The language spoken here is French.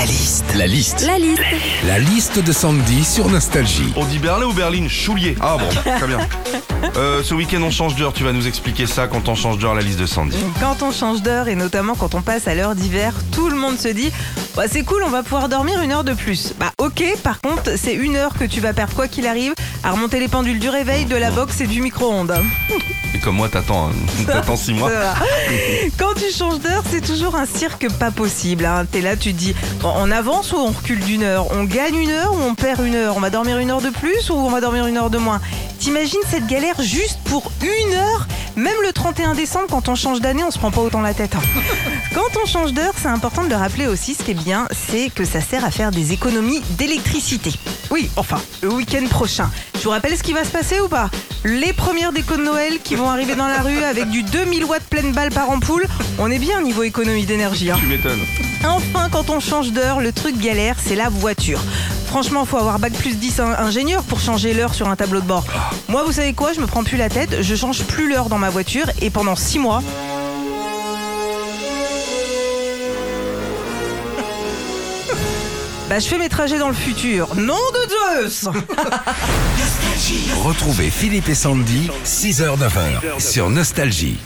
La liste. La liste. La liste. La liste de Sandy sur Nostalgie. On dit Berlin ou Berlin Choulier. Ah bon, très bien. Euh, ce week-end, on change d'heure. Tu vas nous expliquer ça quand on change d'heure, la liste de Sandy. Quand on change d'heure et notamment quand on passe à l'heure d'hiver, tout le monde se dit bah, c'est cool, on va pouvoir dormir une heure de plus. Bah ok, par contre, c'est une heure que tu vas perdre quoi qu'il arrive à remonter les pendules du réveil, de la boxe et du micro-ondes. Et comme moi, t'attends, hein. t'attends six mois. Quand tu changes d'heure, c'est toujours un cirque pas possible. Hein. T'es là, tu te dis on avance ou on recule d'une heure? On gagne une heure ou on perd une heure? On va dormir une heure de plus ou on va dormir une heure de moins? T'imagines cette galère juste pour une heure? Même le 31 décembre, quand on change d'année, on se prend pas autant la tête. hein. Quand on change d'heure, c'est important de le rappeler aussi. Ce qui est bien, c'est que ça sert à faire des économies d'électricité. Oui, enfin, le week-end prochain. Je vous rappelle ce qui va se passer ou pas Les premières décos de Noël qui vont arriver dans la rue avec du 2000 watts pleine balle par ampoule. On est bien au niveau économie d'énergie. hein. Tu m'étonnes. Enfin, quand on change d'heure, le truc galère, c'est la voiture. Franchement, faut avoir bac plus 10 in- ingénieur pour changer l'heure sur un tableau de bord. Moi, vous savez quoi? Je me prends plus la tête, je change plus l'heure dans ma voiture et pendant 6 mois. Bah, je fais mes trajets dans le futur. Nom de Zeus Retrouvez Philippe et Sandy, 6h-9h sur Nostalgie.